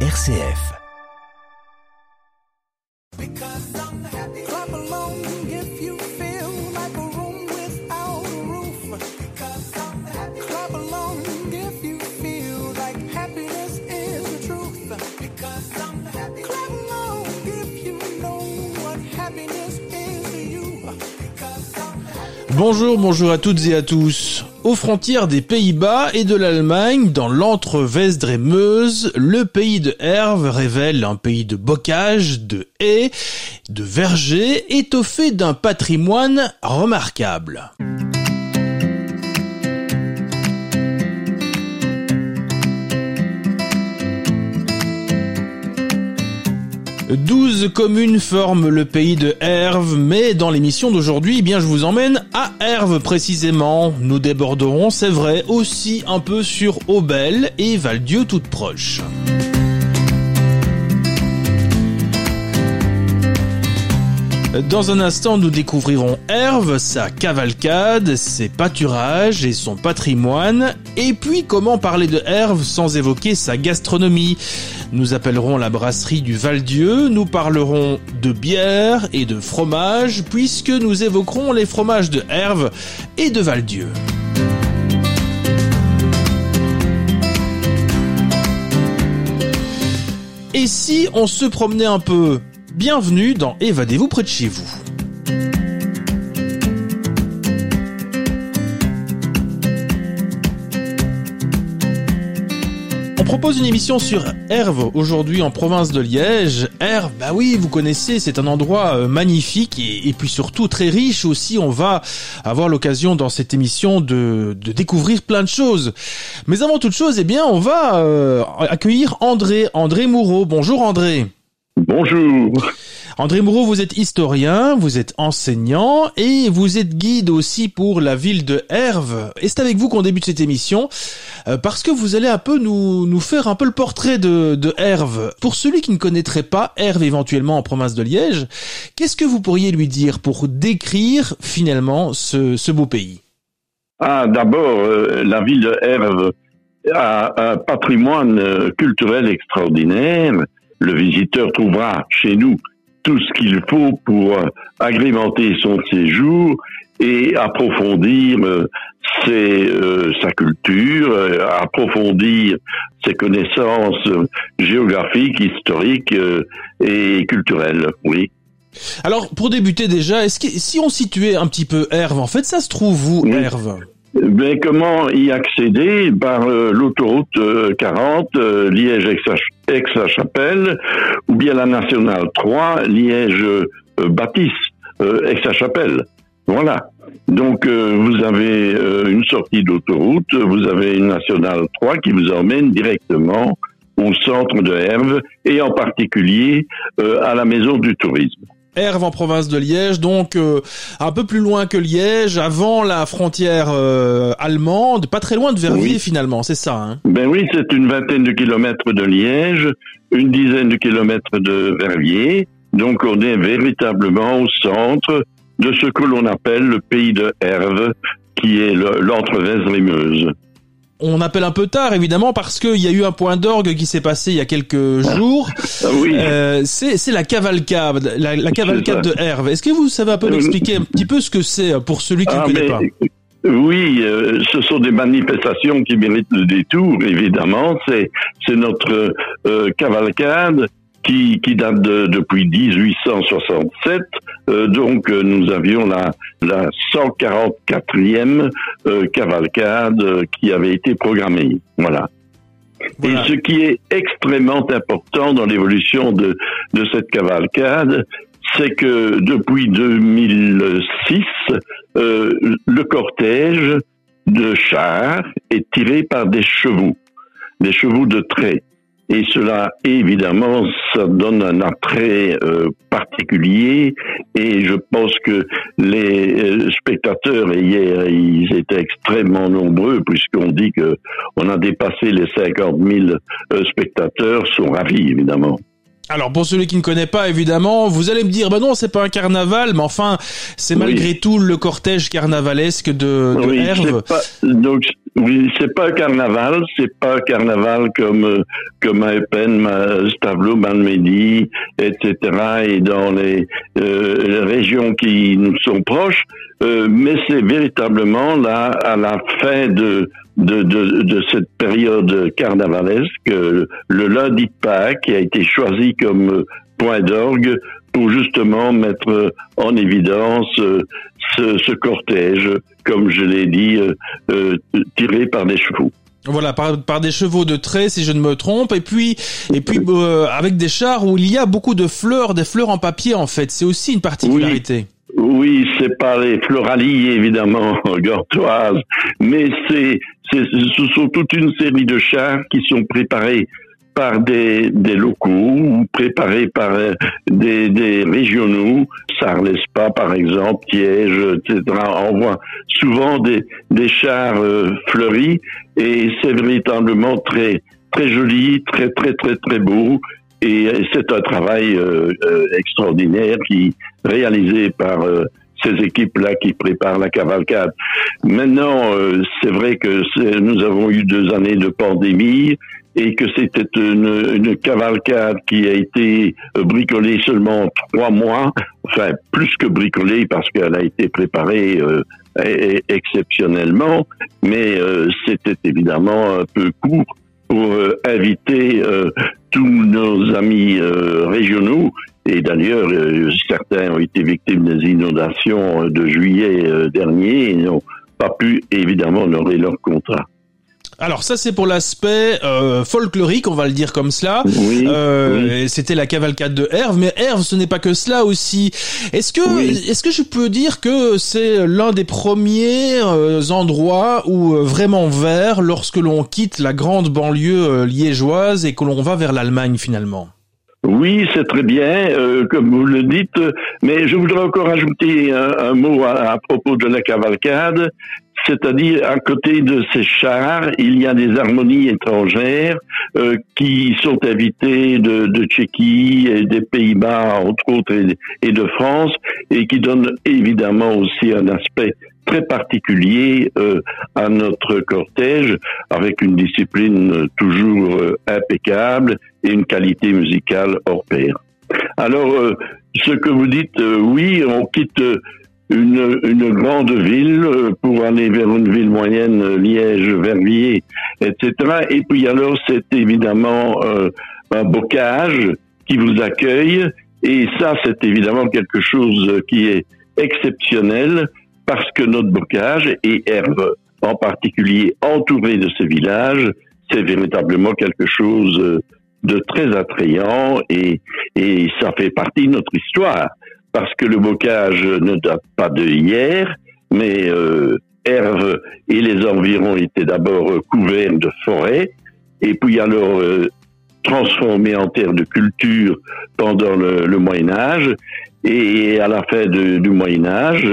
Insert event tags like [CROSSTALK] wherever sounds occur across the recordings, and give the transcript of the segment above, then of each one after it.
RCF. Bonjour, bonjour à toutes et à tous. Aux frontières des Pays-Bas et de l'Allemagne, dans l'entre-Vesdre et Meuse, le pays de Herve révèle un pays de bocage, de haies, de vergers, étoffé d'un patrimoine remarquable. Douze communes forment le pays de Herve, mais dans l'émission d'aujourd'hui, eh bien, je vous emmène à Herve précisément. Nous déborderons, c'est vrai, aussi un peu sur Aubel et Valdieu toutes proches. Dans un instant, nous découvrirons Herve, sa cavalcade, ses pâturages et son patrimoine. Et puis, comment parler de Herve sans évoquer sa gastronomie? Nous appellerons la brasserie du Val-Dieu, nous parlerons de bière et de fromage, puisque nous évoquerons les fromages de Herve et de Val-Dieu. Et si on se promenait un peu? Bienvenue dans Évadez-vous près de chez vous. Propose une émission sur Herve aujourd'hui en province de Liège. Herve, bah oui, vous connaissez, c'est un endroit euh, magnifique et, puis surtout très riche aussi. On va avoir l'occasion dans cette émission de, découvrir plein de choses. Mais avant toute chose, eh bien, on va euh, accueillir André, André Moureau. Bonjour André. Bonjour. André Moreau, vous êtes historien, vous êtes enseignant et vous êtes guide aussi pour la ville de Herve. Et c'est avec vous qu'on débute cette émission euh, parce que vous allez un peu nous, faire un peu le portrait de, Herve. Pour celui qui ne connaîtrait pas Herve éventuellement en province de Liège, qu'est-ce que vous pourriez lui dire pour décrire finalement ce, ce beau pays? Ah, d'abord, euh, la ville de Herve a un patrimoine euh, culturel extraordinaire le visiteur trouvera chez nous tout ce qu'il faut pour euh, agrémenter son séjour et approfondir euh, ses, euh, sa culture, approfondir ses connaissances géographiques, historiques et culturelles. Oui. Alors, pour débuter déjà, est-ce que si on situait un petit peu Herve, en fait, ça se trouve où, Herve? Ben, comment y accéder? Par l'autoroute 40, Liège-Aix-la-Chapelle, ou bien la nationale 3, Liège-Baptiste, euh, Aix-la-Chapelle. Voilà. Donc euh, vous avez euh, une sortie d'autoroute, vous avez une nationale 3 qui vous emmène directement au centre de Herve et en particulier à la maison du tourisme. Herve en province de Liège, donc euh, un peu plus loin que Liège, avant la frontière euh, allemande, pas très loin de Verviers finalement, c'est ça hein? Ben oui, c'est une vingtaine de kilomètres de Liège, une dizaine de kilomètres de Verviers, donc on est véritablement au centre de ce que l'on appelle le pays de Herve, qui est l'entre-Vesre on appelle un peu tard évidemment parce qu'il y a eu un point d'orgue qui s'est passé il y a quelques jours. Ah oui. Euh, c'est la cavalcade, la, cavalcade de Herve. Est-ce que vous savez un peu m'expliquer un petit peu ce que c'est pour celui qui ne ah, connaît pas oui, euh, ce sont des manifestations qui méritent le détour, évidemment. C'est c'est notre euh, cavalcade qui, qui date de, depuis 1867. Euh, donc euh, nous avions la, la 144e euh, cavalcade qui avait été programmée. Voilà. Et ce qui est extrêmement important dans l'évolution de, de cette cavalcade, c'est que depuis 2006, le cortège de chars est tiré par des chevaux, des chevaux de trait. Et cela, évidemment, ça donne un attrait euh, particulier. Et je pense que les euh, spectateurs, hier, ils étaient extrêmement nombreux, puisqu'on dit que on a dépassé les 50 000 euh, spectateurs, sont ravis, évidemment. Alors pour celui qui ne connaît pas, évidemment, vous allez me dire, bah non, c'est pas un carnaval, mais enfin, c'est malgré tout le cortège carnavalesque de, de oui, Herve. Pas, donc oui, c'est pas un carnaval, c'est pas un carnaval comme comme à Eupen, Stavlo, Malmedy, etc. et dans les, euh, les, régions qui nous sont proches, euh, mais c'est véritablement là à la fin de de, de, de, cette période carnavalesque, le lundi de Pâques qui a été choisi comme point d'orgue pour justement mettre en évidence ce, ce cortège, comme je l'ai dit, euh, tiré par des chevaux. Voilà, par, par, des chevaux de trait, si je ne me trompe, et puis et puis euh, avec des chars où il y a beaucoup de fleurs, des fleurs en papier en fait. C'est aussi une particularité. Oui. Oui, c'est pas les floralies évidemment [LAUGHS] gortoises, mais c'est, ce sont toute une série de chars qui sont préparés par des, des locaux ou préparés par euh, des, des régionaux, Sarlespa par exemple, Tiège, etc. On voit souvent des, des chars euh, fleuris et c'est véritablement très très joli, très très très très beau et c'est un travail euh, euh, extraordinaire qui réalisé par euh, ces équipes-là qui préparent la cavalcade. Maintenant, c'est vrai que nous avons eu deux années de pandémie et que c'était une, une, cavalcade qui a été bricolée seulement trois mois, enfin plus que bricolée parce qu'elle a été préparée euh, exceptionnellement, mais euh, c'était évidemment un peu court pour euh, inviter tous nos amis régionaux et d'ailleurs, certains ont été victimes des inondations de juillet dernier et n'ont pas pu évidemment honorer leur contrat. Alors ça c'est pour l'aspect euh, folklorique, on va le dire comme cela. Oui, euh, oui. C'était la cavalcade de Herve, mais Herve ce n'est pas que cela aussi. Est-ce que oui. est-ce que je peux dire que c'est l'un des premiers euh, endroits où euh, vraiment vert lorsque l'on quitte la grande banlieue euh, liégeoise et que l'on va vers l'Allemagne finalement? Oui, c'est très bien, euh, comme vous le dites, mais je voudrais encore ajouter un, un mot à, à, propos de la cavalcade, c'est-à-dire à côté de ces chars, il y a des harmonies étrangères euh, qui sont invitées de, de, Tchéquie et des Pays-Bas, entre autres, et, de France, et qui donnent évidemment aussi un aspect très particulier euh, à notre cortège, avec une discipline toujours euh, impeccable et une qualité musicale hors pair. Alors, euh, ce que vous dites, oui, on quitte une, une, grande ville pour aller vers une ville moyenne, Liège, Verviers, etc. Et puis alors, c'est évidemment un bocage qui vous accueille, et ça, c'est évidemment quelque chose qui est exceptionnel parce que notre bocage et Herve en particulier entouré de ce village, c'est véritablement quelque chose de très attrayant et, et ça fait partie de notre histoire parce que le bocage ne date pas de hier, mais euh, Herve et les environs étaient d'abord couverts de forêts et puis alors euh, transformés en terre de culture pendant le, Moyen Âge et à la fin du Moyen Âge,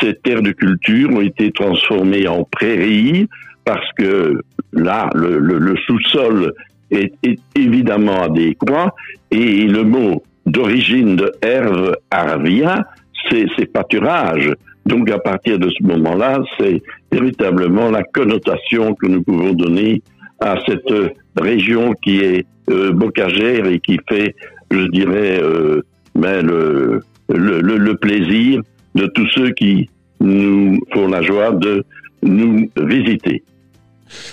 ces terres de culture ont été transformées en prairies parce que là, le sous-sol est, est, évidemment adéquat et le mot d'origine de herve arvia, c'est pâturage. Donc à partir de ce moment-là, c'est véritablement la connotation que nous pouvons donner à cette région qui est euh, bocagère et qui fait, je dirais, euh, ben, le, plaisir de tous ceux qui nous font la joie de nous visiter.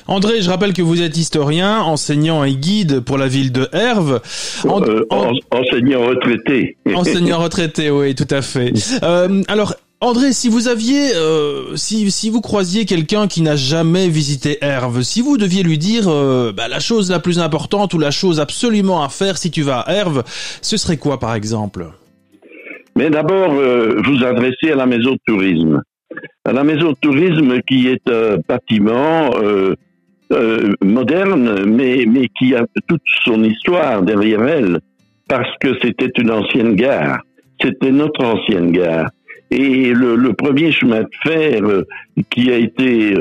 André, je rappelle que vous êtes historien, enseignant et guide pour la ville de Herve. En, euh, en, enseignant retraité. [LAUGHS] enseignant retraité, oui, tout à fait. Euh, alors, André, si vous aviez, euh, si, si vous croisiez quelqu'un qui n'a jamais visité Herve, si vous deviez lui dire euh, bah, la chose la plus importante ou la chose absolument à faire si tu vas à Herve, ce serait quoi par exemple? Mais d'abord, euh, vous adressez à la maison de tourisme à la maison de tourisme qui est un bâtiment euh, euh, moderne, mais, mais qui a toute son histoire derrière elle, parce que c'était une ancienne gare. C'était notre ancienne gare. Et le, premier chemin de fer euh, qui a été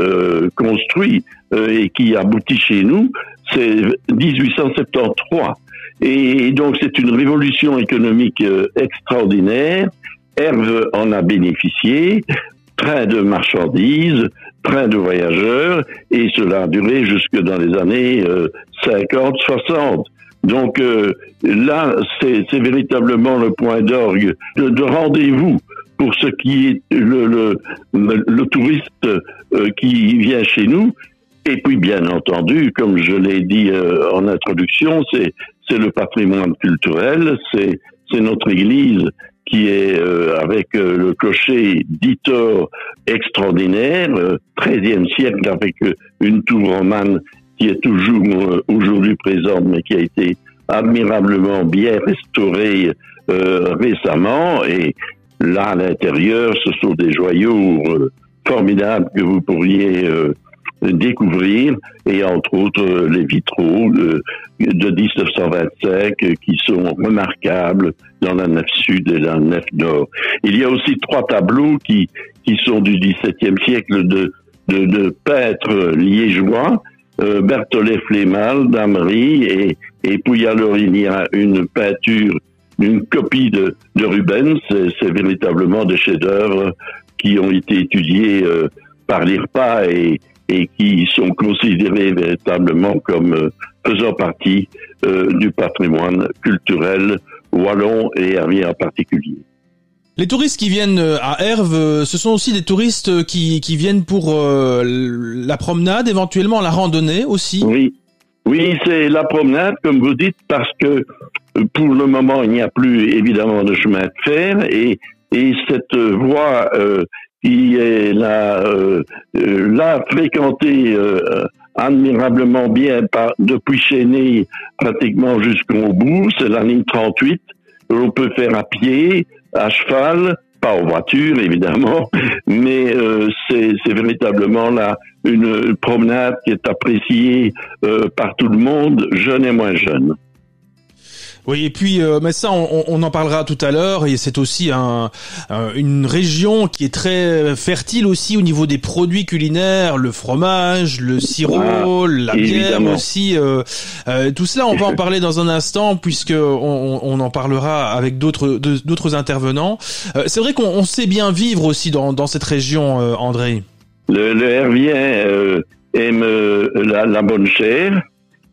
construit et qui aboutit chez nous, c'est 1873. Et donc c'est une révolution économique extraordinaire. Herve en a bénéficié, train de marchandises, train de voyageurs, et cela a duré jusque dans les années 50, 60. Donc euh, là, c'est véritablement le point d'orgue de, rendez-vous pour ce qui est le, le, le touriste euh, qui vient chez nous. Et puis, bien entendu, comme je l'ai dit euh, en introduction, c'est le patrimoine culturel, c'est notre Église qui est avec le clocher d'Itor extraordinaire, 13e siècle, avec une tour romane qui est toujours aujourd'hui présente, mais qui a été admirablement bien restaurée euh, récemment. Et là, à l'intérieur, ce sont des joyaux euh, formidables que vous pourriez euh, découvrir, et entre autres les vitraux de, de 1925 qui sont remarquables dans la nef sud et la nef nord. Il y a aussi trois tableaux qui, qui sont du XVIIe siècle de, de, peintres liégeois euh, Berthollet Flémal d'Amery et, et puis alors il y a une peinture, une copie de, de Rubens, c'est véritablement des chefs-d'œuvre qui ont été étudiés euh, par l'IRPA et, et qui sont considérés véritablement comme euh, faisant partie euh, du patrimoine culturel wallon et hermien en particulier. Les touristes qui viennent euh, à Herve, ce sont aussi des touristes qui, qui viennent pour la promenade, éventuellement la randonnée aussi Oui, oui c'est la promenade, comme vous dites, parce que pour le moment, il n'y a plus évidemment de chemin de fer et, et cette voie qui est là, là fréquentée admirablement bien par, depuis Chéné pratiquement jusqu'au bout, c'est la ligne 38. On peut faire à pied, à cheval, pas en voiture évidemment, [LAUGHS] mais euh, c'est véritablement là une promenade qui est appréciée euh, par tout le monde, jeune et moins jeune. Oui, et puis, euh, mais ça, on, on, en parlera tout à l'heure. Et c'est aussi un, une région qui est très fertile aussi au niveau des produits culinaires, le fromage, le sirop, la bière aussi. Euh, euh, tout cela, on va en parler dans un instant puisque on, on en parlera avec d'autres d'autres intervenants. Euh, c'est vrai qu'on sait bien vivre aussi dans, dans cette région, André. Le, le Hervien aime la, la bonne chair.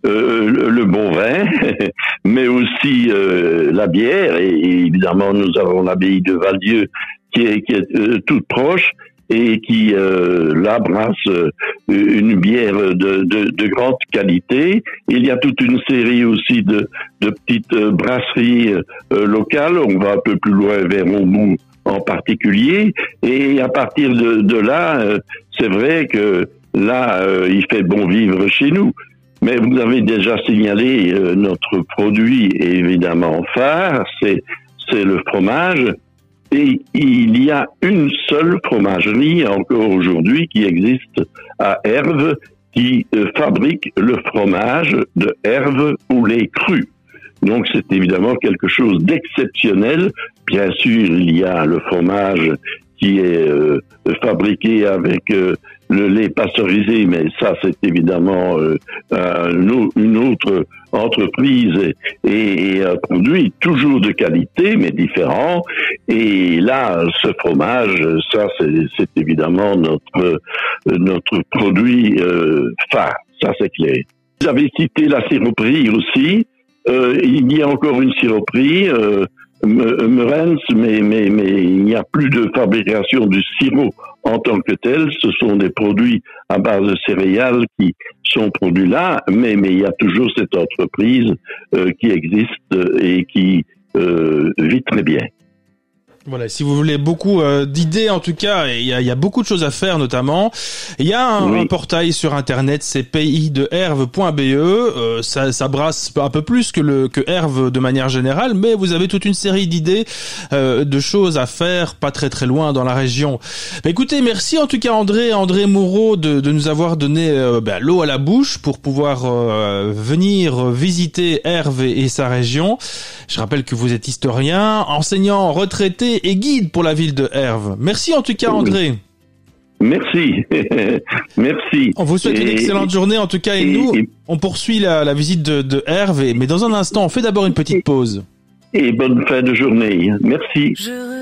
Euh, le, bon vin, [LAUGHS] mais aussi euh, la bière. Et, évidemment, nous avons l'abbaye de Valdieu qui est, qui est euh, toute proche et qui là brasse une bière de, de, de, grande qualité. Il y a toute une série aussi de, de petites brasseries locales. On va un peu plus loin vers Aumont en particulier. Et à partir de, de là, c'est vrai que là, il fait bon vivre chez nous. Mais vous avez déjà signalé euh, notre produit évidemment phare, c'est c'est le fromage. Et il y a une seule fromagerie encore aujourd'hui qui existe à Herve qui euh, fabrique le fromage de Herve ou les crus. Donc c'est évidemment quelque chose d'exceptionnel. Bien sûr, il y a le fromage qui est euh, fabriqué avec le lait pasteurisé, mais ça c'est évidemment euh, une autre entreprise et, un produit toujours de qualité mais différent. Et là, ce fromage, ça c'est évidemment notre notre produit euh, phare, ça c'est clair. Vous avez cité la siroperie aussi. Euh, il y a encore une siroperie. Euh, Merens, mais, mais, mais il n'y a plus de fabrication du sirop en tant que tel. Ce sont des produits à base de céréales qui sont produits là, mais, mais il y a toujours cette entreprise euh, qui existe et qui euh, vit très bien. Voilà, si vous voulez beaucoup euh, d'idées en tout cas, il y a, y a, beaucoup de choses à faire notamment. Il y a un, portail sur internet, c'est paysdeherve.be. Euh, ça, ça brasse un peu plus que le que Herve de manière générale, mais vous avez toute une série d'idées, euh, de choses à faire, pas très très loin dans la région. écoutez, merci en tout cas André, André Moreau de, de nous avoir donné euh, ben, l'eau à la bouche pour pouvoir euh, venir visiter Herve et, et sa région. Je rappelle que vous êtes historien, enseignant retraité et guide pour la ville de Herve. Merci en tout cas André. Merci, [LAUGHS] merci. On vous souhaite une excellente journée en tout cas et, nous, on poursuit la, visite de, de Herve, mais dans un instant, on fait d'abord une petite pause. Et bonne fin de journée. Merci. Je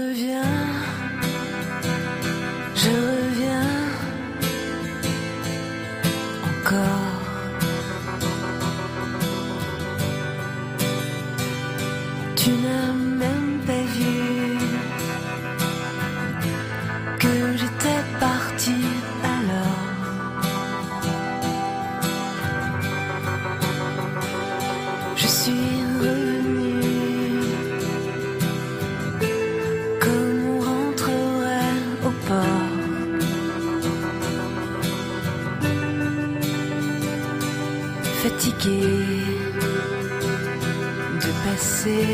de passer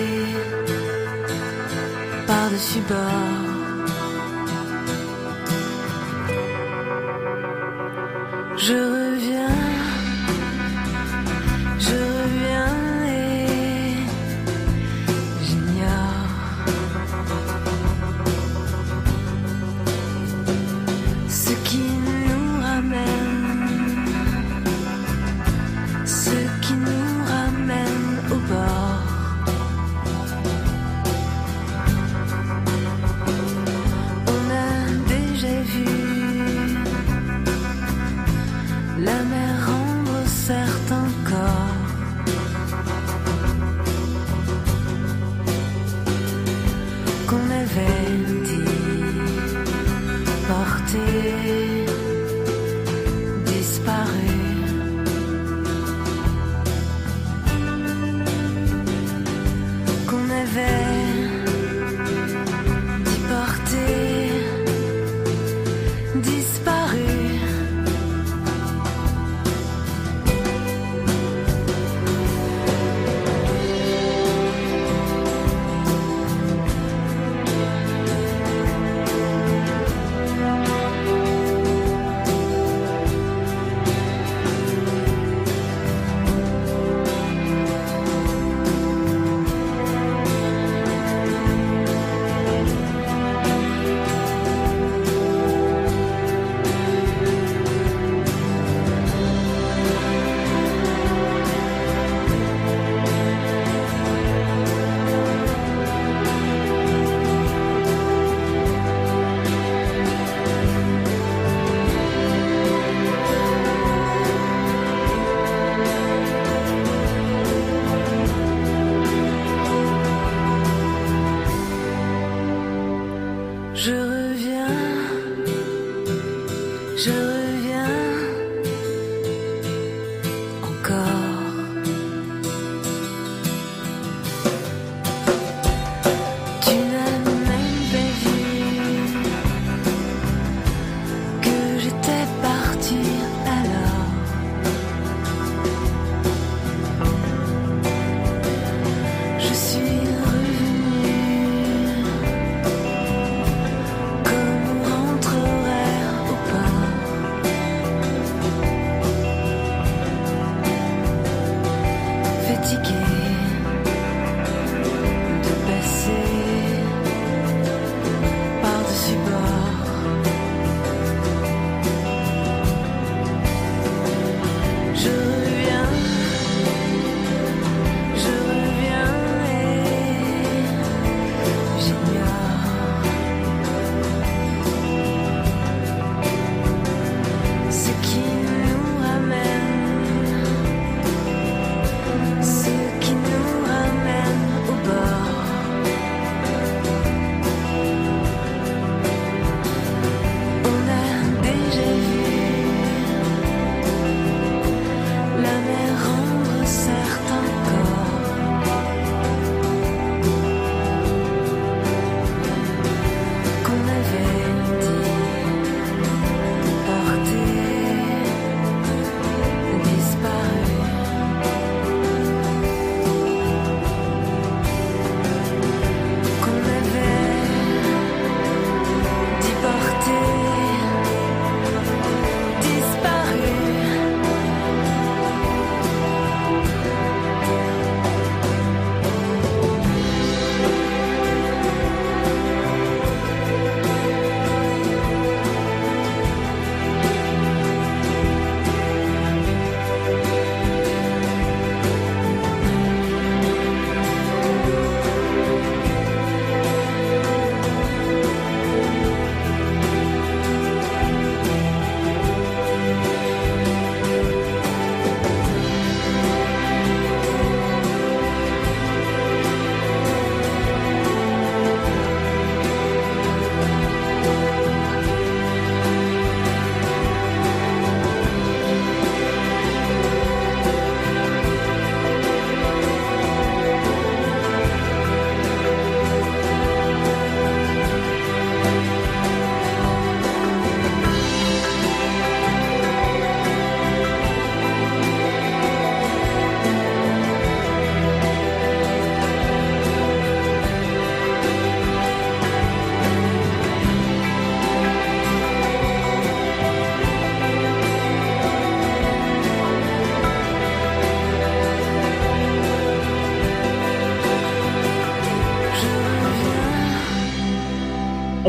par-dessus bord. Je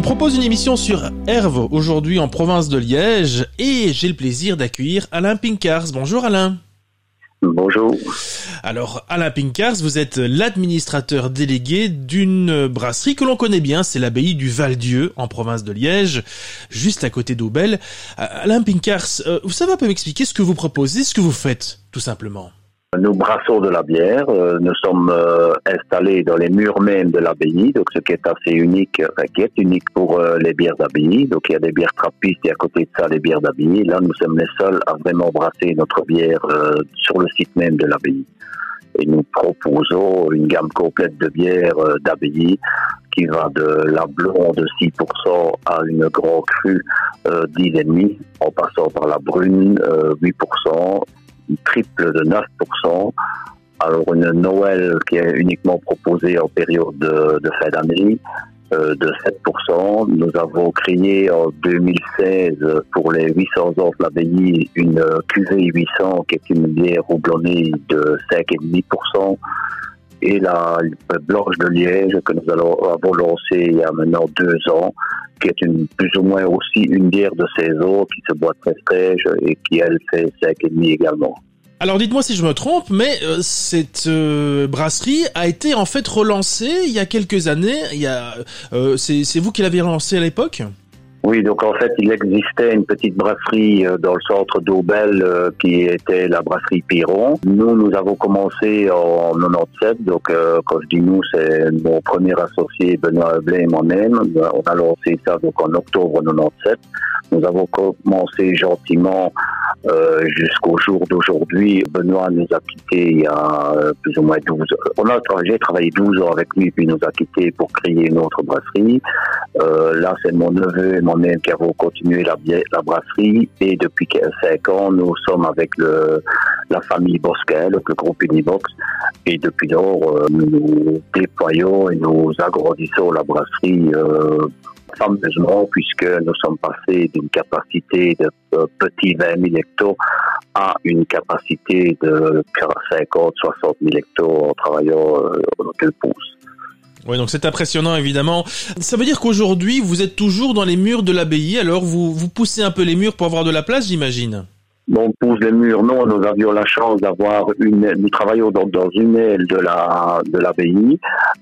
propose une émission sur Herve aujourd'hui en province de Liège et j'ai le plaisir d'accueillir Alain Pinkars. Bonjour Alain. Bonjour. Alors Alain Pinkars, vous êtes l'administrateur délégué d'une brasserie que l'on connaît bien, c'est l'abbaye du Val-Dieu en province de Liège, juste à côté d'Aubel. Euh, Alain Pinkars, euh, vous savez un peu m'expliquer ce que vous proposez, ce que vous faites, tout simplement nous brassons de la bière. Euh, nous sommes euh, installés dans les murs même de l'abbaye, donc ce qui est assez unique, enfin, qui est unique pour euh, les bières d'abbaye. Donc il y a des bières trappistes et à côté de ça les bières d'abbaye. Là, nous sommes les seuls à vraiment brasser notre bière sur le site même de l'abbaye. Et nous proposons une gamme complète de bières d'abbaye qui va de la blonde de 6% à une grande crue euh, 10,5%, en passant par la brune 8%, triple de 9%. Alors une Noël qui est uniquement proposée en période de, fin d'année euh, de 7%. Nous avons créé en 2016 pour les 800 ans de l'abbaye une cuvée 800 qui est une bière houblonnée de 5,5% et la blanche de Liège que nous allons, avons lancée il y a maintenant deux ans, qui est plus ou moins aussi une bière de saison qui se boit très fraîche et qui elle fait 5,5 également. Alors dites-moi si je me trompe, mais euh, cette euh, brasserie a été en fait relancée il y a quelques années. Euh, c'est vous qui l'avez relancée à l'époque? Oui, donc en fait, il existait une petite brasserie euh, dans le centre d'Aubel euh, qui était la brasserie Piron. Nous, nous avons commencé en 97, donc euh, quand je dis nous, c'est mon premier associé Benoît Blé et moi-même. On a lancé ça donc en octobre 97. Nous avons commencé gentiment jusqu'au jour d'aujourd'hui. Benoît nous a quittés il y a plus ou moins 12 ans. On a j'ai travaillé 12 ans avec lui, puis nous a quittés pour créer une autre brasserie. Là, c'est mon neveu et moi-même qui avons continué la, la brasserie. Et depuis 5 ans, nous sommes avec la famille Bosquet, le groupe Unibox. Et depuis lors, euh, nous déployons et nous agrandissons la brasserie euh, fameusement, puisque nous sommes passés d'une capacité de petits 20 000 hectares à une capacité de 50, 60 000 hectares en travaillant euh, deux pouces. Oui, donc c'est impressionnant évidemment. Ça veut dire qu'aujourd'hui vous êtes toujours dans les murs de l'abbaye, alors vous, vous poussez un peu les murs pour avoir de la place, j'imagine? On pousse les murs, non, nous avions la chance d'avoir une, nous travaillons dans, dans une aile de la de l'abbaye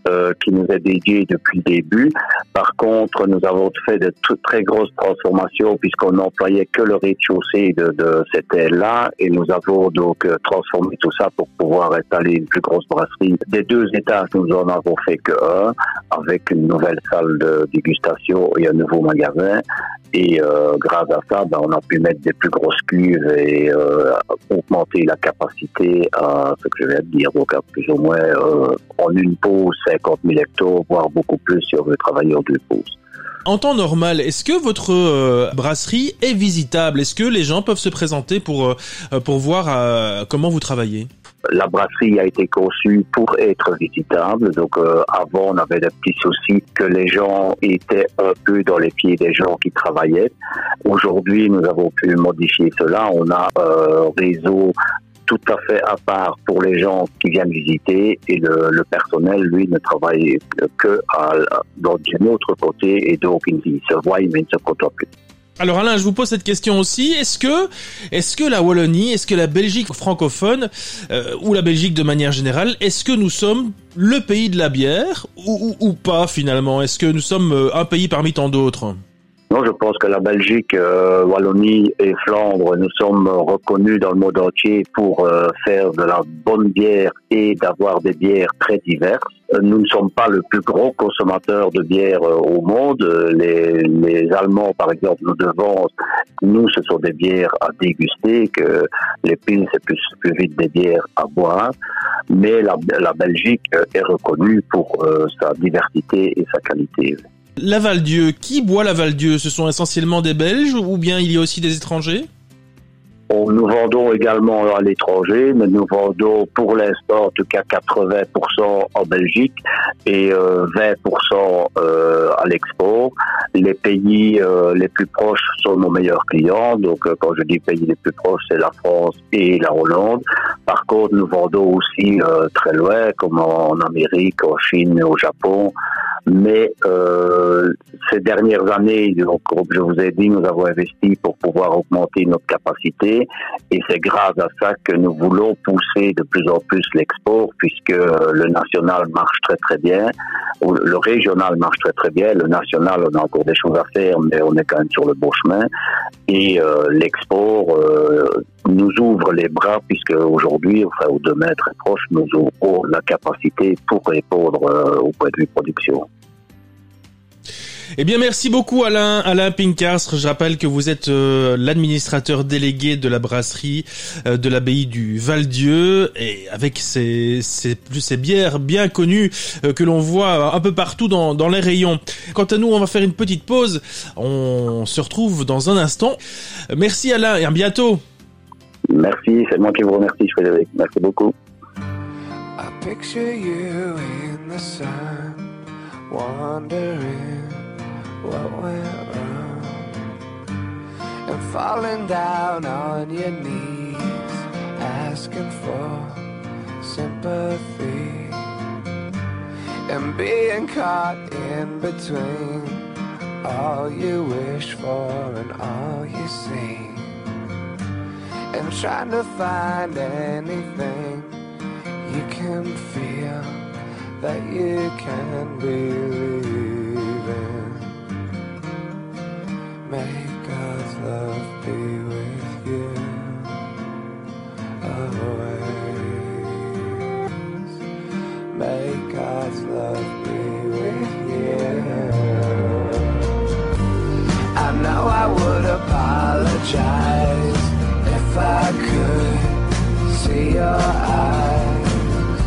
euh, qui nous est dédiée depuis le début. Par contre, nous avons fait de très grosses transformations puisqu'on n'employait que le rez-de-chaussée de, de, cette aile-là et nous avons donc euh, transformé tout ça pour pouvoir installer une plus grosse brasserie. Des deux étages, nous en avons fait que un avec une nouvelle salle de dégustation et un nouveau magasin. Et euh, grâce à ça, ben, on a pu mettre des plus grosses cuves et euh, augmenter la capacité à ce que je viens de dire, donc à plus ou moins euh, en une pause 50 000 hectares, voire beaucoup plus si on veut travailler en deux pauses. En temps normal, est-ce que votre euh, brasserie est visitable? Est-ce que les gens peuvent se présenter pour, euh, pour voir comment vous travaillez? La brasserie a été conçue pour être visitable. Donc euh, avant, on avait des petits soucis que les gens étaient un peu dans les pieds des gens qui travaillaient. Aujourd'hui, nous avons pu modifier cela. On a un réseau tout à fait à part pour les gens qui viennent visiter et le, personnel, lui, ne travaille que à, dans d'un autre côté et donc il se voit mais il ne se côtoie plus. Alors Alain, je vous pose cette question aussi. Est-ce que, est-ce que la Wallonie, est-ce que la Belgique francophone euh, ou la Belgique de manière générale, est-ce que nous sommes le pays de la bière ou, pas finalement? Est-ce que nous sommes euh, un pays parmi tant d'autres? Non, je pense que la Belgique, euh, Wallonie et Flandre, nous sommes reconnus dans le monde entier pour euh, faire de la bonne bière et d'avoir des bières très diverses. Euh, nous ne sommes pas le plus gros consommateur de bière au monde. Les, les Allemands, par exemple, nous devons, nous, ce sont des bières à déguster, que les pils, c'est plus, plus vite des bières à boire. Mais la, la Belgique est reconnue pour sa diversité et sa qualité. La Val-Dieu, qui boit la Val-Dieu Ce sont essentiellement des Belges ou bien il y a aussi des étrangers? Nous vendons également à l'étranger, mais nous vendons pour l'instant en tout cas 80% en Belgique et 20% euh, euh, à l'export. Les pays euh, les plus proches sont nos meilleurs clients. Donc quand je dis pays les plus proches, c'est la France et la Hollande. Par contre, nous vendons aussi très loin, comme en Amérique, en Chine, au Japon. Mais ces dernières années, donc, comme je vous ai dit, nous avons investi pour pouvoir augmenter notre capacité et c'est grâce à ça que nous voulons pousser de plus en plus l'export puisque le national marche très très bien, le régional marche très très bien, le national on a encore des choses à faire mais on est quand même sur le bon chemin. Et euh, l'export euh, nous ouvre les bras puisque aujourd'hui, enfin au demain très proche, nous ouvrons la capacité pour répondre euh, au point de vue production. Eh bien, merci beaucoup Alain, Alain Pincastre. Je rappelle que vous êtes euh, l'administrateur délégué de la brasserie euh, de l'abbaye du Val-Dieu et avec ces, ces, ces bières bien connues euh, que l'on voit un peu partout dans, dans les rayons. Quant à nous, on va faire une petite pause. On se retrouve dans un instant. Merci Alain et à bientôt. Merci, c'est moi qui vous remercie, Frédéric. Merci beaucoup. I picture you in the sun, wondering what went wrong, and falling down on your knees, asking for sympathy, and being caught in between all you wish for and all you see and trying to find anything you can feel that you can believe May God's love be with you always. May God's love be with you. I know I would apologize if I could see your eyes.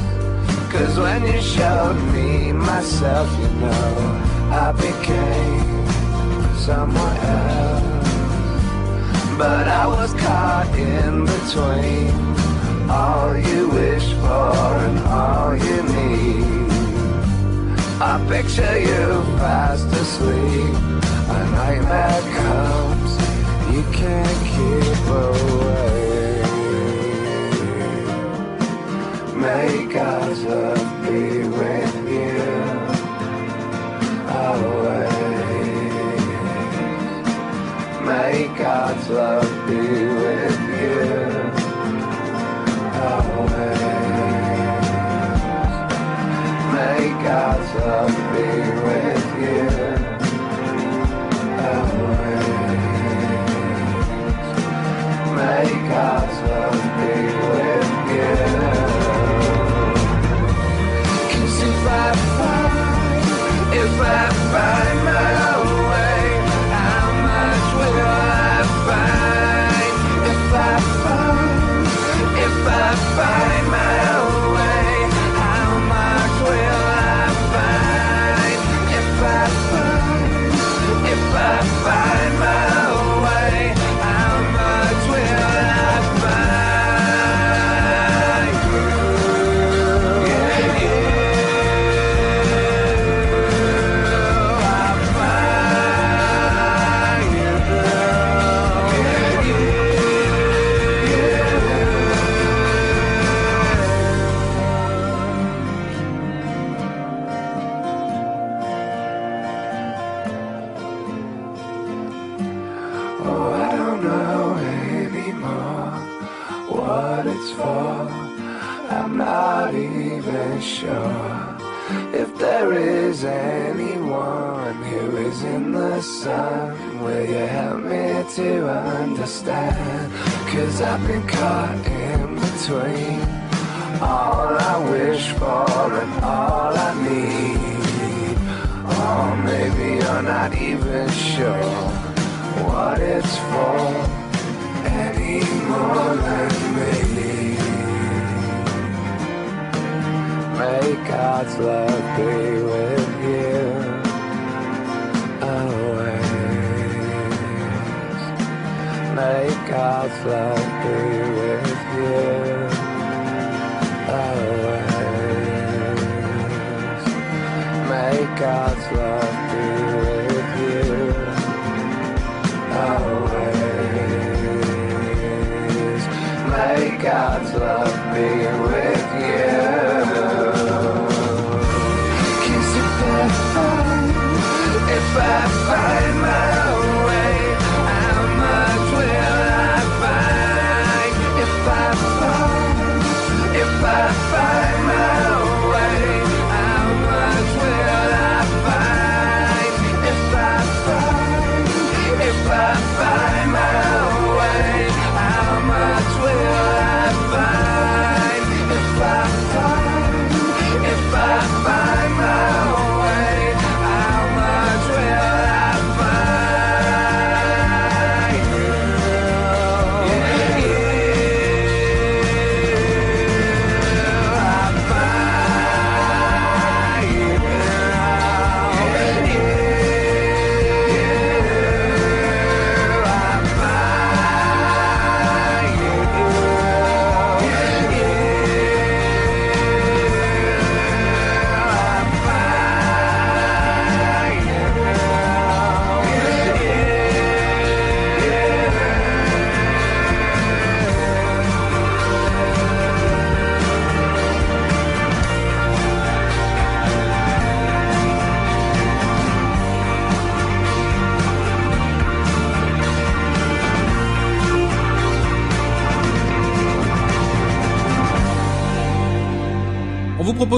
Cause when you showed me myself, you know, I became someone else. But I was caught in between all you wish for and all you need. I picture you fast asleep, a nightmare comes, you can't keep away. Make love be May God's love be with you always. May God's love be with you always. May God's love be with you. Cause if I find, if I find fire. I've been caught in between all I wish for and all I need. Or maybe you're not even sure what it's for any more than me. May God's love be with you always. May God's love day. find my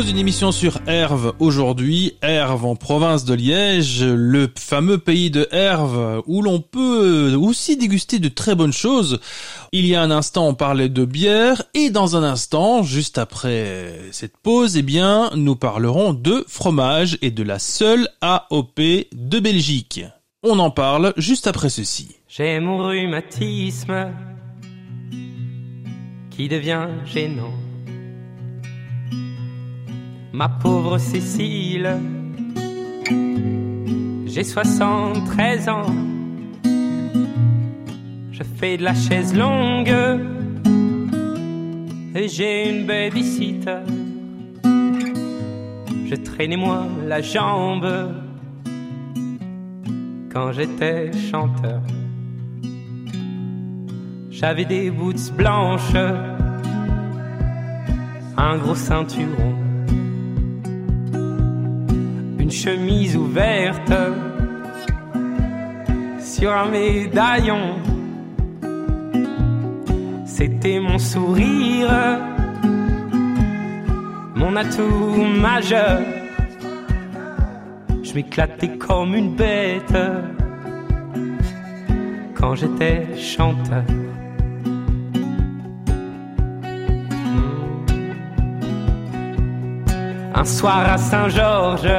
une émission sur Herve aujourd'hui. Herve en province de Liège, le fameux pays de Herve où l'on peut aussi déguster de très bonnes choses. Il y a un instant, on parlait de bière et dans un instant, juste après cette pause, eh bien, nous parlerons de fromage et de la seule AOP de Belgique. On en parle juste après ceci. J'ai mon rhumatisme qui devient gênant ma pauvre Cécile. J'ai 73 ans, je fais de la chaise longue et j'ai une babysitter. Je traînais moi la jambe quand j'étais chanteur. J'avais des boots blanches, un gros ceinturon chemise ouverte sur un médaillon. C'était mon sourire, mon atout majeur. Je m'éclatais comme une bête quand j'étais chanteur. Un soir à Saint-Georges,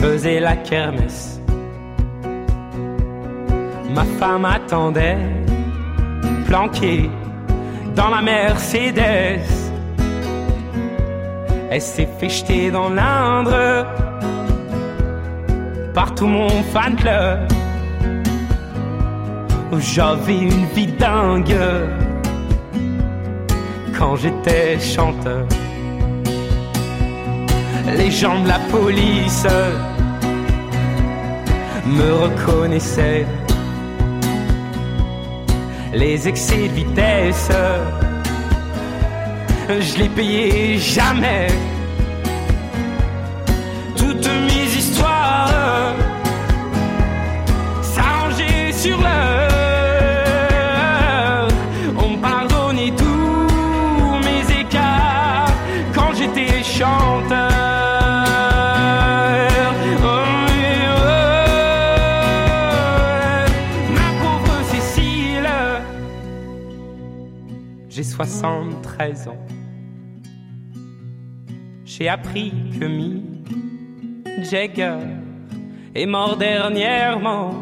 faisais la kermesse. Ma femme attendait, planquée dans la Mercedes. Elle s'est fait jeter dans l'Indre par tout mon fan club. J'avais une vie dingue quand j'étais chanteur les gens de la police me reconnaissaient. Les excès de vitesse, je les payais jamais. Toutes mes histoires s'arrangeaient sur l'heure. 73 ans. J'ai appris que Mick Jagger est mort dernièrement.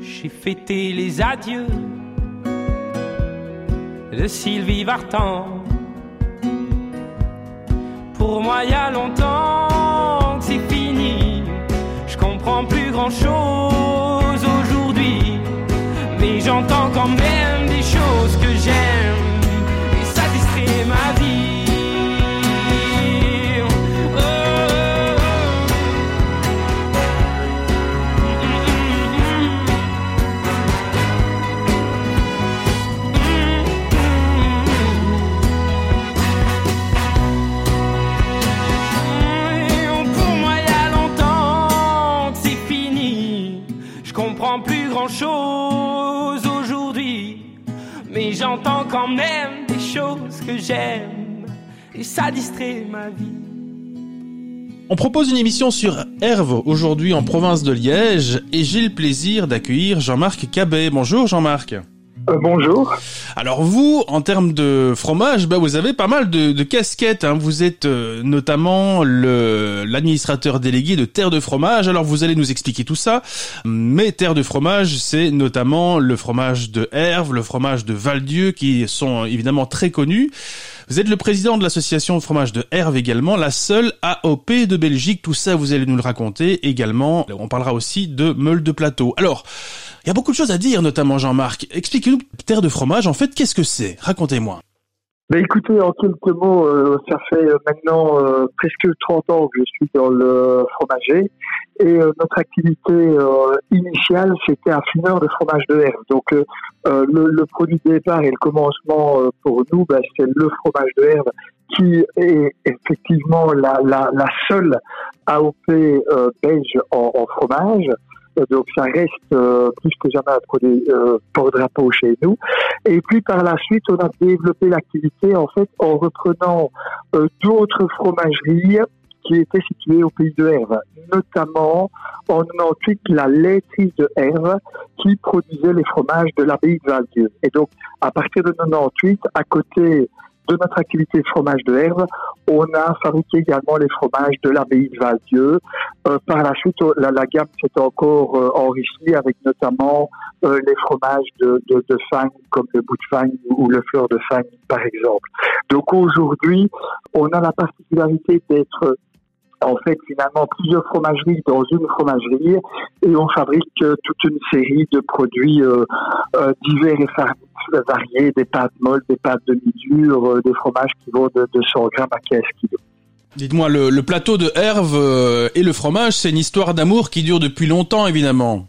J'ai fêté les adieux de Sylvie Vartan. Pour moi, il y a longtemps que c'est fini. Je comprends plus grand chose aujourd'hui, mais j'entends quand même que j'aime et ça distrait ma vie. Oh, Pour moi, y a longtemps c'est fini. Je comprends plus grand chose quand même des choses que j'aime. Et ça distrait ma vie. On propose une émission sur Herve aujourd'hui en province de Liège et j'ai le plaisir d'accueillir Jean-Marc Cabet. Bonjour Jean-Marc. Euh, bonjour. Alors vous, en termes de fromage, bah vous avez pas mal de, de casquettes. Hein. Vous êtes euh, notamment l'administrateur délégué de Terre de Fromage. Alors vous allez nous expliquer tout ça. Mais Terre de Fromage, c'est notamment le fromage de Herve, le fromage de Val-Dieu, qui sont évidemment très connus. Vous êtes le président de l'association fromage de Herve également, la seule AOP de Belgique. Tout ça, vous allez nous le raconter également. On parlera aussi de meule de plateau. Alors, il y a beaucoup de choses à dire, notamment Jean-Marc. Expliquez-nous, Terre de Fromage, en fait, qu'est-ce que c'est? Racontez-moi. Ben écoutez, en quelques mots, euh, ça fait euh, maintenant euh, presque 30 ans que je suis dans le fromager et notre activité initiale, c'était un fumeur de fromage de herbe. Donc le, produit de départ et le commencement pour nous, ben, c'est le fromage de herbe qui est effectivement la, seule AOP belge en fromage. Euh, donc ça reste euh, plus que jamais un produit euh, porte-drapeau chez nous. Et puis par la suite, on a développé l'activité en fait en reprenant euh, d'autres fromageries qui étaient situées au pays de Herve, notamment en 98 la laiterie de Herve qui produisait les fromages de l'abbaye de Val-Dieu. Et donc à partir de 98, à côté de notre activité fromage de herbe, on a fabriqué également les fromages de l'abbaye de Val-Dieu. Euh, par la suite, la, la gamme s'est encore euh, enrichie avec notamment euh, les fromages de, de, de fagne, comme le bout de fagne ou le fleur de fagne, par exemple. Donc aujourd'hui, on a la particularité d'être en fait finalement plusieurs fromageries dans une fromagerie et on fabrique euh, toute une série de produits euh, euh, divers et variés, des pâtes molles, des pâtes demi-dures, des fromages qui vont de, de 100 grammes à 15 kilos. Dites-moi, le, le plateau de Herve et le fromage, c'est une histoire d'amour qui dure depuis longtemps, évidemment.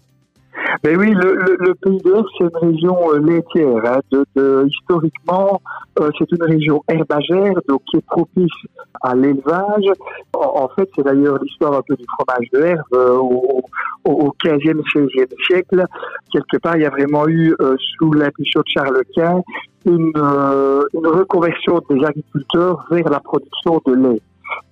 Mais oui, le, le, le Pays c'est une région euh, laitière. Hein, de, de- historiquement, euh, c'est une région herbagère, donc qui est propice à l'élevage. En, en fait, c'est d'ailleurs l'histoire un peu du fromage de Herve euh, au, au, au 15e, 16e siècle. Quelque part, il y a vraiment eu, euh, sous l'impulsion de Charles Quint, une, euh, une reconversion des agriculteurs vers la production de lait.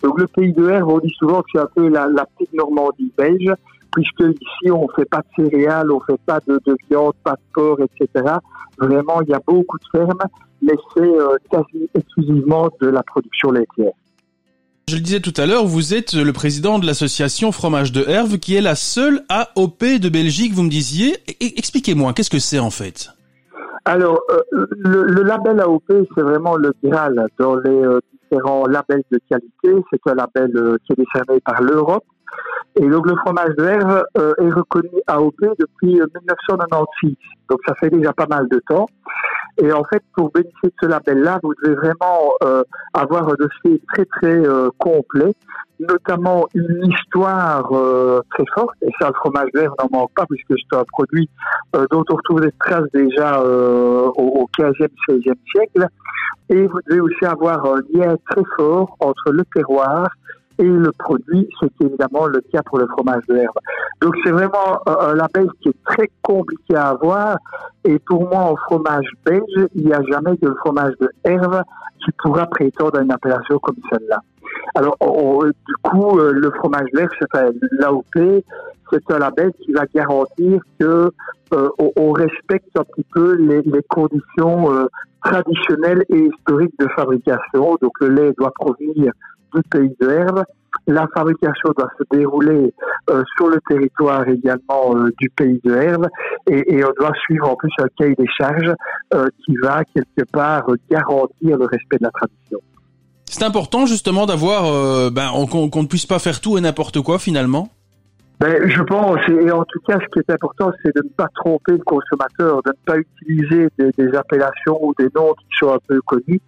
Donc le Pays de Herve, on dit souvent que c'est un peu la, la petite Normandie belge puisque ici on fait pas de céréales, on fait pas de, de viande, pas de porc, etc. Vraiment, il y a beaucoup de fermes, mais c'est euh, quasi exclusivement de la production laitière. Je le disais tout à l'heure, vous êtes le président de l'association Fromage de Herve, qui est la seule AOP de Belgique, vous me disiez. Expliquez-moi, qu'est-ce que c'est en fait? Alors, euh, le, le label AOP, c'est vraiment le Graal dans les euh, différents labels de qualité. C'est un label euh, qui est décerné par l'Europe. Et donc, le fromage de euh, est reconnu AOP depuis euh, 1996. Donc, ça fait déjà pas mal de temps. Et en fait, pour bénéficier de ce label-là, vous devez vraiment euh, avoir un dossier très, très euh, complet, notamment une histoire euh, très forte. Et ça, le fromage de n'en manque pas, puisque c'est un produit euh, dont on retrouve des traces déjà euh, au, au 15e, 16e siècle. Et vous devez aussi avoir un lien très fort entre le terroir et le produit, ce qui est évidemment le cas pour le fromage de herbe. Donc c'est vraiment un, un label qui est très compliqué à avoir. Et pour moi, en fromage belge, il n'y a jamais que le fromage de herbe qui pourra prétendre à une appellation comme celle-là. Alors, on- du coup, euh, le fromage c'est enfin, l'AOP, c'est un label qui va garantir que euh, on, respecte un petit peu les, conditions euh, traditionnelles et historiques de fabrication. Donc, le lait doit provenir du pays de Herbe. La fabrication doit se dérouler euh, sur le territoire également euh, du pays de Herbe et, on doit suivre en plus un cahier des charges euh, qui va quelque part garantir le respect de la tradition. C'est important justement d'avoir, ben, on- qu'on qu'on ne puisse pas faire tout et n'importe quoi finalement. Ben, je pense, et en tout cas, ce qui est important, c'est de ne pas tromper le consommateur, de ne pas utiliser des, appellations ou des noms qui sont un peu connus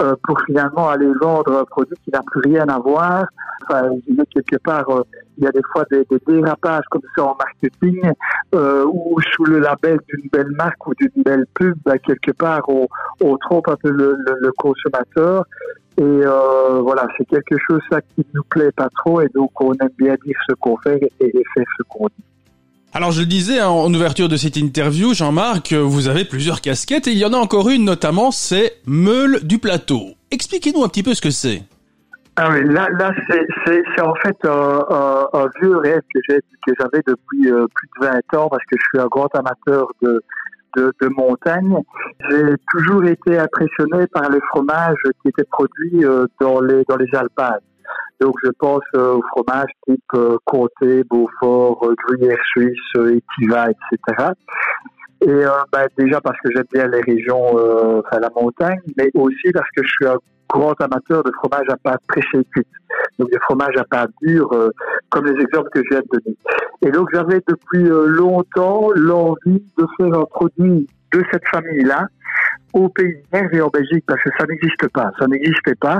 euh, pour finalement aller vendre un produit qui n'a plus rien à voir. Enfin, je dirais quelque part, euh, il y a des fois des, des dérapages comme ça en marketing, euh, ou sous le label d'une belle marque ou d'une belle pub, ben, quelque part, on, on trompe un peu le, le, le consommateur. Et euh, voilà, c'est quelque chose ça qui nous plaît pas trop, et donc on aime bien dire ce qu'on fait et, faire ce qu'on dit. Alors je le disais hein, en ouverture de cette interview, Jean-Marc, vous avez plusieurs casquettes et il y en a encore une notamment, c'est Meule du plateau. Expliquez-nous un petit peu ce que c'est. Ah oui, là, là c'est, en fait un, un, un vieux rêve que j'avais depuis euh, plus de 20 ans parce que je suis un grand amateur de, de, montagne. J'ai toujours été impressionné par les fromages qui étaient produits euh, dans les dans les. Donc je pense euh, aux fromages type euh, Comté, Beaufort, Gruyère suisse, Étiva, etc. Et bah, déjà parce que j'aime bien les régions, enfin la montagne, mais aussi parce que je suis un grand amateur de fromage à pâte pressée cuite. Donc des fromages à pâte dure, euh, comme les exemples que je viens de donner. Et donc j'avais depuis euh, longtemps l'envie de faire un produit de cette famille-là au Pays de et en Belgique parce que ça n'existe pas, ça n'existait pas.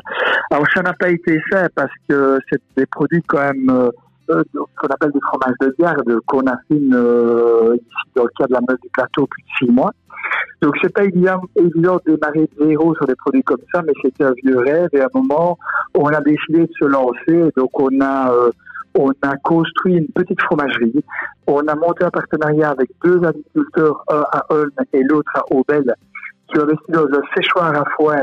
Alors ça n'a pas été fait parce que c'est des produits quand même euh, ce qu'on appelle des fromages de garde qu'on affine euh, dans le cas de la meule du plateau plus de six mois. Donc c'est pas évident, évident de démarrer de zéro sur des produits comme ça, mais c'était un vieux rêve et à un moment on a décidé de se lancer. Donc on a euh, on a construit une petite fromagerie. On a monté un partenariat avec deux agriculteurs, un à Ulm et l'autre à Aubel, qui ont investi dans un séchoir à foin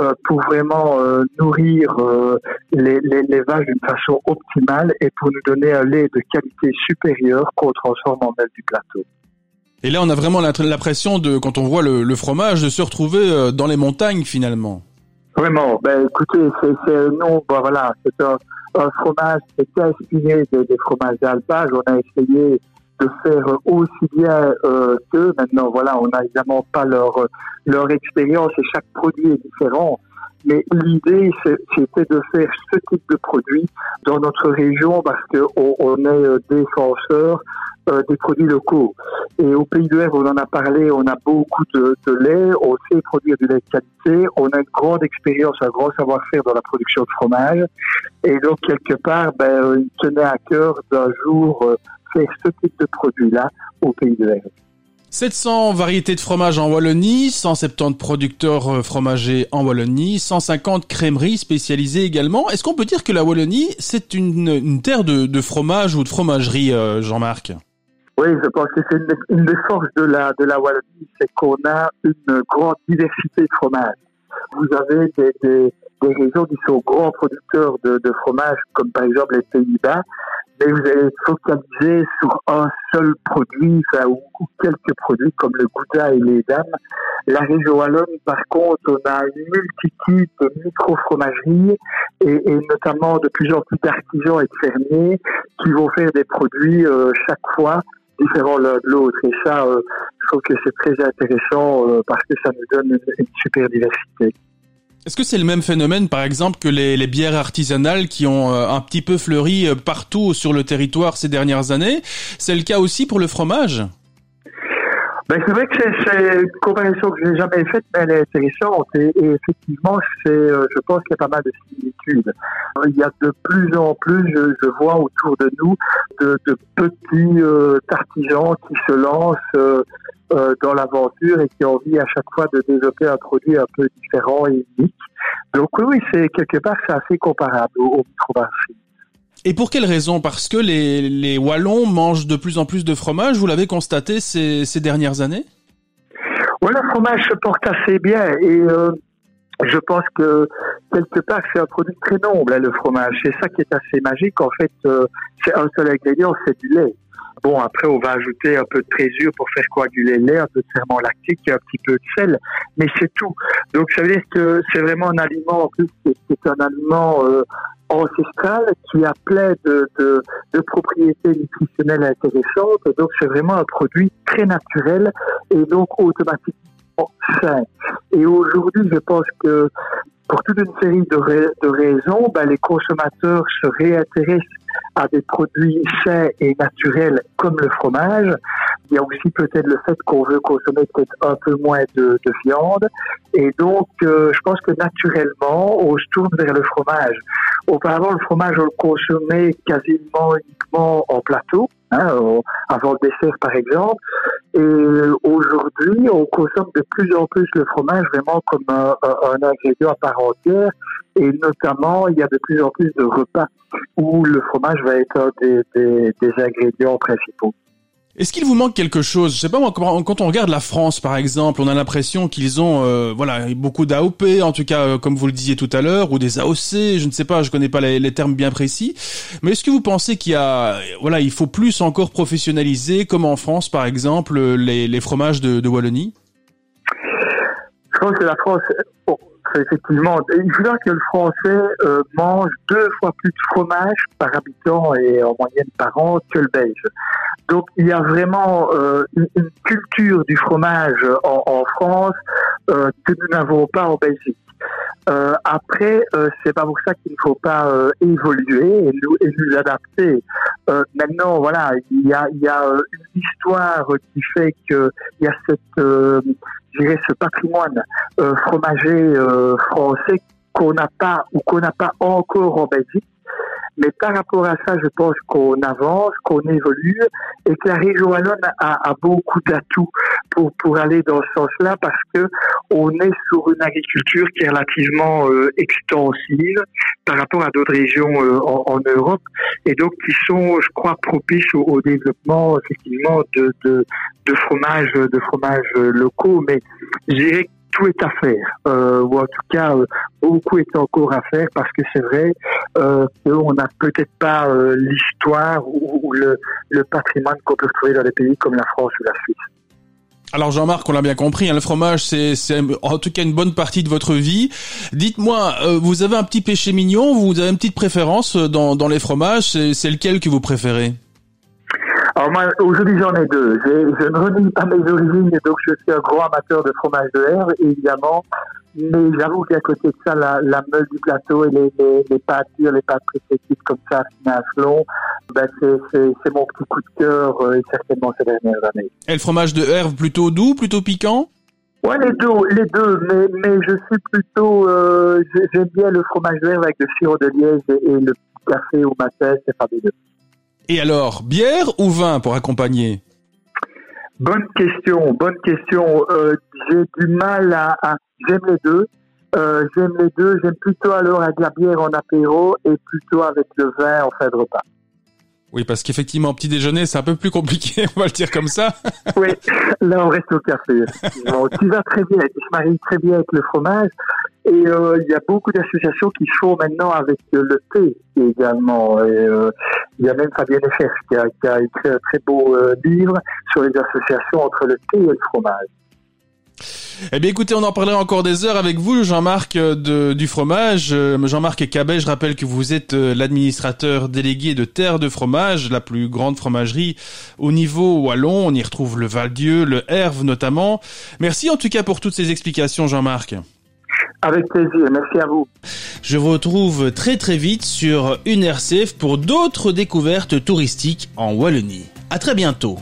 euh, pour vraiment euh, nourrir euh, les, les, les, vaches d'une façon optimale et pour nous donner un lait de qualité supérieure qu'on transforme en miel du plateau. Et là, on a vraiment l'impression de, quand on voit le, le, fromage, de se retrouver dans les montagnes finalement. Vraiment. Ben, écoutez, c'est non, ben, voilà, c'est un, un, fromage qui est inspiré des, des fromages d'alpage. On a essayé de faire aussi bien euh, qu'eux. Maintenant, voilà, on n'a évidemment pas leur leur expérience et chaque produit est différent. Mais l'idée, c'était de faire ce type de produit dans notre région parce qu'on on est euh, défenseur euh, des produits locaux. Et au Pays de Rêve, on en a parlé, on a beaucoup de, de, lait, on sait produire du lait de qualité, on a une grande expérience, un grand savoir-faire dans la production de fromage. Et donc, quelque part, ben, il tenait à cœur d'un jour euh, faire ce type de produit-là au Pays de Rêve. 700 variétés de fromage en Wallonie, 170 producteurs euh, fromagers en Wallonie, 150 crèmeries spécialisées également. Est-ce qu'on peut dire que la Wallonie, c'est une, une, terre de, de, fromage ou de fromagerie, euh, Jean-Marc? Oui, je pense que c'est une, une, des forces de la, de la Wallonie, c'est qu'on a une grande diversité de fromages. Vous avez des, des, des régions qui sont grands producteurs de, de fromage, comme par exemple les Pays-Bas, mais vous allez être focalisé sur un seul produit, ou, quelques produits comme le gouda et les dames. La région wallonne, par contre, on a une multitude de micro-fromageries et, notamment de plus en plus d'artisans et de fermiers qui vont faire des produits euh, chaque fois différents l'un de l'autre. Et ça, euh, je trouve que c'est très intéressant euh, parce que ça nous donne une super diversité. Est-ce que c'est le même phénomène, par exemple, que les, bières artisanales qui ont euh, un petit peu fleuri euh, partout sur le territoire ces dernières années? C'est le cas aussi pour le fromage? Ben, c'est vrai que c'est une comparaison que j'ai jamais faite, mais elle est intéressante. Et, effectivement, euh, je pense qu'il y a pas mal de similitudes. Il y a de plus en plus, je, je vois autour de nous, de, de petits euh, artisans qui se lancent euh, dans l'aventure et qui ont envie à chaque fois de développer un produit un peu différent et unique. Donc oui, c'est quelque part, c'est assez comparable au, au micromarché. Et pour quelle raison? Parce que les, les Wallons mangent de plus en plus de fromage, vous l'avez constaté ces, ces dernières années? Oui, le fromage se porte assez bien et euh, je pense que quelque part c'est un produit très noble, hein, le fromage. C'est ça qui est assez magique. En fait, euh, c'est un seul ingrédient, c'est du lait. Bon, après, on va ajouter un peu de trésure pour faire coaguler le lait, un peu de ferment lactique et un petit peu de sel, mais c'est tout. Donc, ça veut dire que c'est vraiment un aliment, en plus, c'est un aliment euh, ancestral qui a plein de, de, de, propriétés nutritionnelles intéressantes. Donc, c'est vraiment un produit très naturel et donc automatiquement sain. Et aujourd'hui, je pense que pour toute une série de, de raisons, ben, les consommateurs se réintéressent à des produits sains et naturels comme le fromage. Il y a aussi peut-être le fait qu'on veut consommer peut-être un peu moins de, de viande. Et donc, euh, je pense que naturellement, on se tourne vers le fromage. Auparavant, le fromage, on le consommait quasiment uniquement en plateau, hein, avant le dessert par exemple. Et aujourd'hui, on consomme de plus en plus le fromage vraiment comme un, ingrédient à part entière. Et notamment, il y a de plus en plus de repas où le fromage va être un des ingrédients principaux. Est-ce qu'il vous manque quelque chose? Je sais pas moi, quand on regarde la France par exemple, on a l'impression qu'ils ont euh, voilà beaucoup d'AOP, en tout cas euh, comme vous le disiez tout à l'heure, ou des AOC, je ne sais pas, je connais pas les, termes bien précis. Mais est-ce que vous pensez qu'il y a voilà, il faut plus encore professionnaliser, comme en France par exemple, les, les fromages de, de Wallonie? Je pense que la France, bon, effectivement, il faudra que le français euh, mange deux fois plus de fromage par habitant et en moyenne par an que le belge. Donc il y a vraiment euh, une, culture du fromage en, en France euh, que nous n'avons pas en Belgique. Euh, après, euh, c'est pas pour ça qu'il ne faut pas euh, évoluer et nous, et nous. Euh, maintenant, voilà, il y a, y a une histoire qui fait que il y a cette, dirais, ce patrimoine fromager français qu'on n'a pas ou qu'on n'a pas encore en Belgique. Mais par rapport à ça, je pense qu'on avance, qu'on évolue et que la région wallonne a, beaucoup d'atouts pour pour aller dans ce sens-là parce que on est sur une agriculture qui est relativement euh, extensive par rapport à d'autres régions euh, en, Europe et donc qui sont, je crois, propices au, développement effectivement de, de de fromages de fromages locaux. Mais je dirais tout est à faire, euh, ou en tout cas euh, beaucoup est encore à faire parce que c'est vrai euh, qu'on n'a peut-être pas euh, l'histoire ou, le, le, patrimoine qu'on peut retrouver dans des pays comme la France ou la Suisse. Alors Jean-Marc, on l'a bien compris, hein, le fromage, c'est en tout cas une bonne partie de votre vie. Dites-moi, euh, vous avez un petit péché mignon, vous avez une petite préférence dans, dans les fromages, c'est lequel que vous préférez? Alors moi, aujourd'hui j'en ai deux. Je ne renie pas mes origines, donc je suis un grand amateur de fromage de herbe, évidemment. Mais j'avoue qu'à côté de ça, la, la meule du plateau et les, les, les pâtes dures, les pâtes précieuses comme ça, à flon, ben c'est mon petit coup de cœur euh, et certainement ces dernières années. Et le fromage de herbe plutôt doux, plutôt piquant? Ouais, les deux, les deux, mais, mais je suis plutôt, euh, j'aime bien le fromage de herbe avec le sirop de liège et, et le café au matin, c'est fabuleux. Et alors, bière ou vin pour accompagner? Bonne question, bonne question. Euh, j'ai du mal à, j'aime les deux. Euh, j'aime les deux. J'aime plutôt alors avec la bière en apéro et plutôt avec le vin en fin de repas. Oui, parce qu'effectivement, petit déjeuner, c'est un peu plus compliqué, [LAUGHS] on va le dire comme ça. oui, là, on reste au café. Bon, tu vas très bien, je marie très bien avec le fromage. Et euh, il y a beaucoup d'associations qui se font maintenant avec le thé également. Euh, il y a même Fabienne Effers qui a, qui a écrit un très beau euh, livre sur les associations entre le thé et le fromage. Eh bien écoutez, on en parlera encore des heures avec vous, Jean-Marc de, du fromage. Jean-Marc Cabet, je rappelle que vous êtes l'administrateur délégué de Terre de Fromage, la plus grande fromagerie au niveau wallon. On y retrouve le Val-Dieu, le Herve notamment. Merci en tout cas pour toutes ces explications, Jean-Marc. Avec plaisir, merci à vous. Je vous retrouve très très vite sur une RCF pour d'autres découvertes touristiques en Wallonie. À très bientôt.